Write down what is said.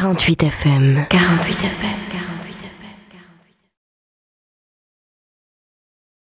48 FM. 48 FM.